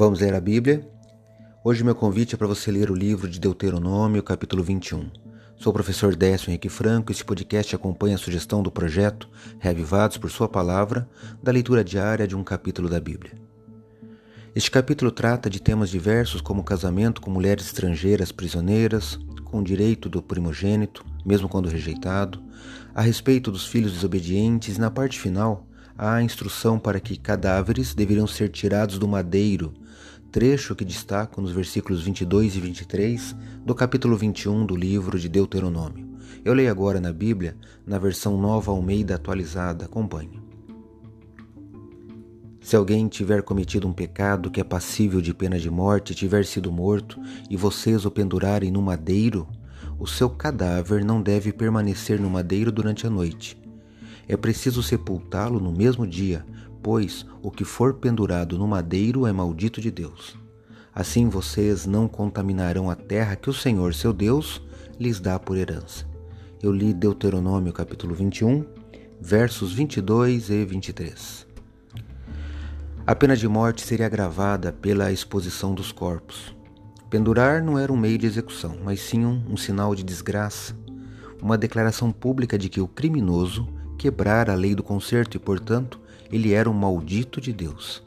Vamos ler a Bíblia? Hoje meu convite é para você ler o livro de Deuteronômio, capítulo 21. Sou o professor Décio Henrique Franco e esse podcast acompanha a sugestão do projeto Reavivados por Sua Palavra, da leitura diária de um capítulo da Bíblia. Este capítulo trata de temas diversos como casamento com mulheres estrangeiras prisioneiras, com o direito do primogênito, mesmo quando rejeitado, a respeito dos filhos desobedientes e na parte final, há instrução para que cadáveres deveriam ser tirados do madeiro trecho que destaco nos versículos 22 e 23 do capítulo 21 do livro de Deuteronômio. Eu leio agora na Bíblia, na versão nova Almeida atualizada. Acompanhe. Se alguém tiver cometido um pecado que é passível de pena de morte tiver sido morto, e vocês o pendurarem no madeiro, o seu cadáver não deve permanecer no madeiro durante a noite. É preciso sepultá-lo no mesmo dia, pois o que for pendurado no madeiro é maldito de Deus. Assim vocês não contaminarão a terra que o Senhor, seu Deus, lhes dá por herança. Eu li Deuteronômio capítulo 21, versos 22 e 23. A pena de morte seria agravada pela exposição dos corpos. Pendurar não era um meio de execução, mas sim um, um sinal de desgraça, uma declaração pública de que o criminoso quebrara a lei do concerto e, portanto, ele era um maldito de Deus.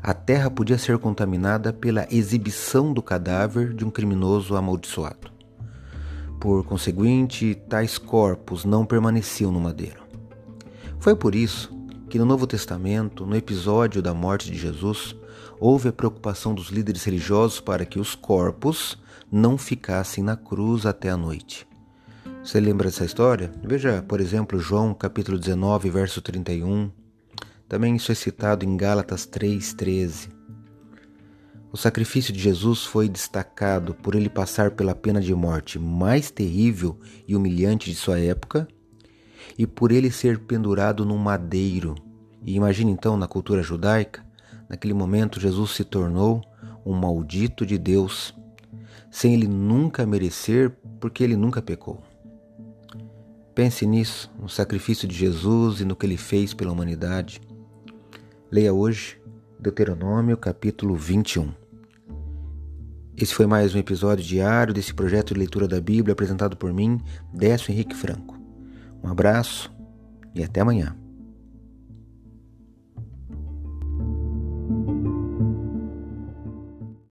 A terra podia ser contaminada pela exibição do cadáver de um criminoso amaldiçoado. Por conseguinte, tais corpos não permaneciam no madeiro. Foi por isso que no Novo Testamento, no episódio da morte de Jesus, houve a preocupação dos líderes religiosos para que os corpos não ficassem na cruz até a noite. Você lembra dessa história? Veja, por exemplo, João capítulo 19, verso 31, também isso é citado em Gálatas 3,13. O sacrifício de Jesus foi destacado por ele passar pela pena de morte mais terrível e humilhante de sua época e por ele ser pendurado num madeiro. E imagine então na cultura judaica, naquele momento Jesus se tornou um maldito de Deus, sem ele nunca merecer, porque ele nunca pecou. Pense nisso, no sacrifício de Jesus e no que ele fez pela humanidade. Leia hoje Deuteronômio capítulo 21. Esse foi mais um episódio diário desse projeto de leitura da Bíblia apresentado por mim, Décio Henrique Franco. Um abraço e até amanhã.